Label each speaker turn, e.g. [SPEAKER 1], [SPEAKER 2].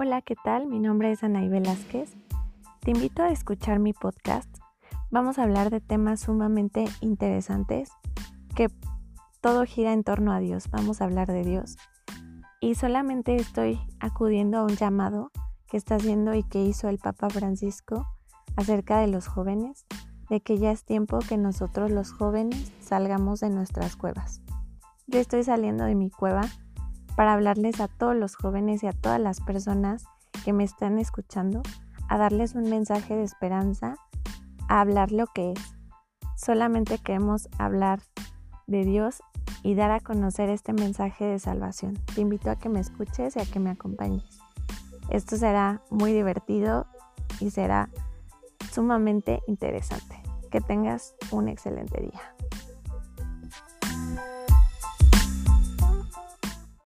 [SPEAKER 1] Hola, ¿qué tal? Mi nombre es Anaí Velázquez. Te invito a escuchar mi podcast. Vamos a hablar de temas sumamente interesantes que todo gira en torno a Dios. Vamos a hablar de Dios. Y solamente estoy acudiendo a un llamado que está haciendo y que hizo el Papa Francisco acerca de los jóvenes, de que ya es tiempo que nosotros los jóvenes salgamos de nuestras cuevas. Yo estoy saliendo de mi cueva para hablarles a todos los jóvenes y a todas las personas que me están escuchando, a darles un mensaje de esperanza, a hablar lo que es. Solamente queremos hablar de Dios y dar a conocer este mensaje de salvación. Te invito a que me escuches y a que me acompañes. Esto será muy divertido y será sumamente interesante. Que tengas un excelente día.